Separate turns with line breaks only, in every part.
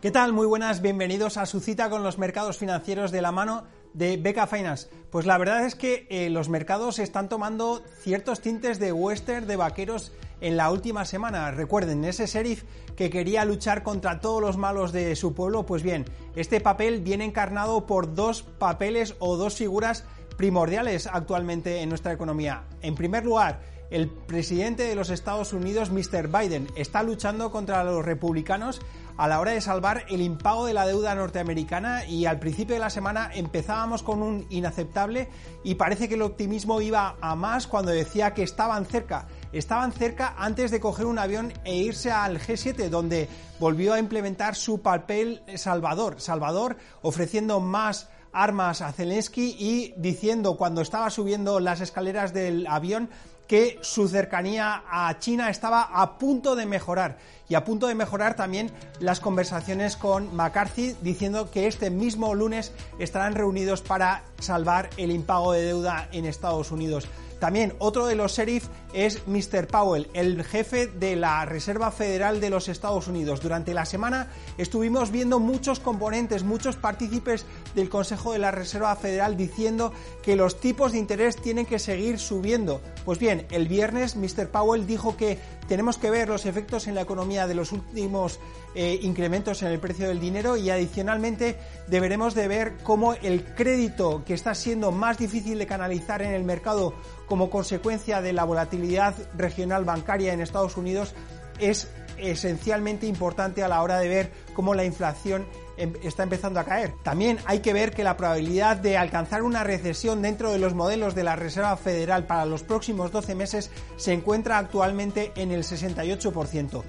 ¿Qué tal? Muy buenas, bienvenidos a su cita con los mercados financieros de la mano de Beca Finance. Pues la verdad es que eh, los mercados están tomando ciertos tintes de western, de vaqueros en la última semana. Recuerden, ese sheriff que quería luchar contra todos los malos de su pueblo, pues bien, este papel viene encarnado por dos papeles o dos figuras primordiales actualmente en nuestra economía. En primer lugar, el presidente de los Estados Unidos, Mr. Biden, está luchando contra los republicanos a la hora de salvar el impago de la deuda norteamericana y al principio de la semana empezábamos con un inaceptable y parece que el optimismo iba a más cuando decía que estaban cerca. Estaban cerca antes de coger un avión e irse al G7 donde volvió a implementar su papel salvador. Salvador ofreciendo más armas a Zelensky y diciendo cuando estaba subiendo las escaleras del avión que su cercanía a China estaba a punto de mejorar y a punto de mejorar también las conversaciones con McCarthy diciendo que este mismo lunes estarán reunidos para salvar el impago de deuda en Estados Unidos. También otro de los sheriff es Mr. Powell, el jefe de la Reserva Federal de los Estados Unidos. Durante la semana estuvimos viendo muchos componentes, muchos partícipes del Consejo de la Reserva Federal diciendo que los tipos de interés tienen que seguir subiendo. Pues bien, el viernes Mr. Powell dijo que tenemos que ver los efectos en la economía de los últimos eh, incrementos en el precio del dinero y adicionalmente deberemos de ver cómo el crédito que está siendo más difícil de canalizar en el mercado como consecuencia de la volatilidad regional bancaria en Estados Unidos es esencialmente importante a la hora de ver cómo la inflación está empezando a caer. También hay que ver que la probabilidad de alcanzar una recesión dentro de los modelos de la Reserva Federal para los próximos 12 meses se encuentra actualmente en el 68%.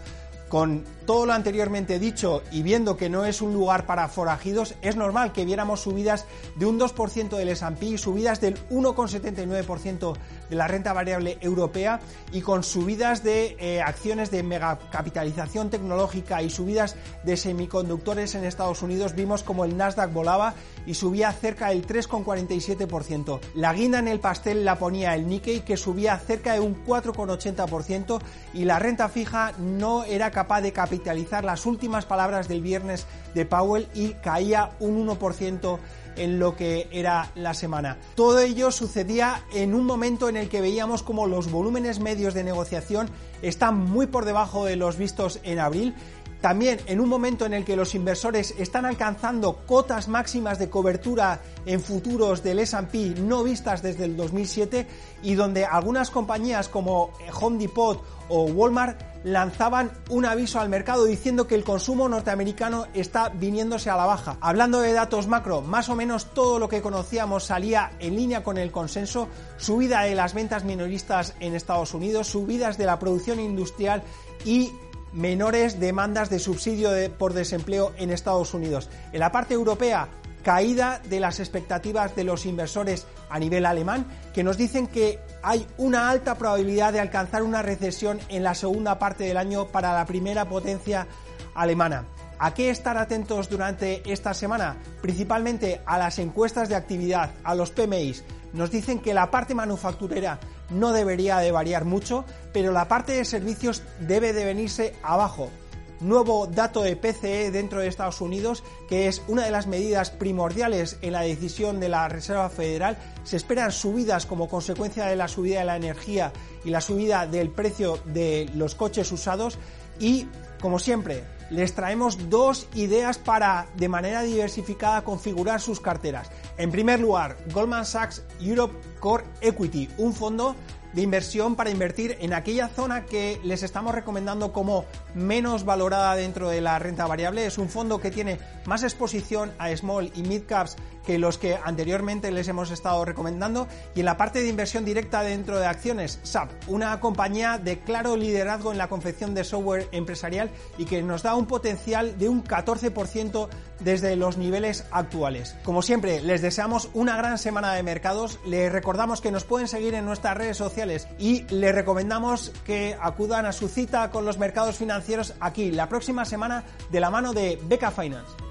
Con todo lo anteriormente dicho y viendo que no es un lugar para forajidos, es normal que viéramos subidas de un 2% del S&P, subidas del 1,79% de la renta variable europea y con subidas de eh, acciones de megacapitalización tecnológica y subidas de semiconductores en Estados Unidos, vimos como el Nasdaq volaba y subía cerca del 3,47%. La guinda en el pastel la ponía el Nikkei que subía cerca de un 4,80% y la renta fija no era capaz capaz de capitalizar las últimas palabras del viernes de Powell y caía un 1% en lo que era la semana. Todo ello sucedía en un momento en el que veíamos como los volúmenes medios de negociación están muy por debajo de los vistos en abril también en un momento en el que los inversores están alcanzando cotas máximas de cobertura en futuros del S&P no vistas desde el 2007 y donde algunas compañías como Home Depot o Walmart lanzaban un aviso al mercado diciendo que el consumo norteamericano está viniéndose a la baja. Hablando de datos macro, más o menos todo lo que conocíamos salía en línea con el consenso, subida de las ventas minoristas en Estados Unidos, subidas de la producción industrial y menores demandas de subsidio por desempleo en Estados Unidos. En la parte europea, caída de las expectativas de los inversores a nivel alemán, que nos dicen que hay una alta probabilidad de alcanzar una recesión en la segunda parte del año para la primera potencia alemana. ¿A qué estar atentos durante esta semana? Principalmente a las encuestas de actividad, a los PMIs. Nos dicen que la parte manufacturera no debería de variar mucho, pero la parte de servicios debe de venirse abajo. Nuevo dato de PCE dentro de Estados Unidos, que es una de las medidas primordiales en la decisión de la Reserva Federal. Se esperan subidas como consecuencia de la subida de la energía y la subida del precio de los coches usados y, como siempre, les traemos dos ideas para, de manera diversificada, configurar sus carteras. En primer lugar, Goldman Sachs Europe Core Equity, un fondo de inversión para invertir en aquella zona que les estamos recomendando como menos valorada dentro de la renta variable. Es un fondo que tiene más exposición a small y mid caps que los que anteriormente les hemos estado recomendando. Y en la parte de inversión directa dentro de acciones, SAP, una compañía de claro liderazgo en la confección de software empresarial y que nos da un potencial de un 14% desde los niveles actuales. Como siempre, les deseamos una gran semana de mercados. Les recordamos que nos pueden seguir en nuestras redes y les recomendamos que acudan a su cita con los mercados financieros aquí la próxima semana de la mano de Beca Finance.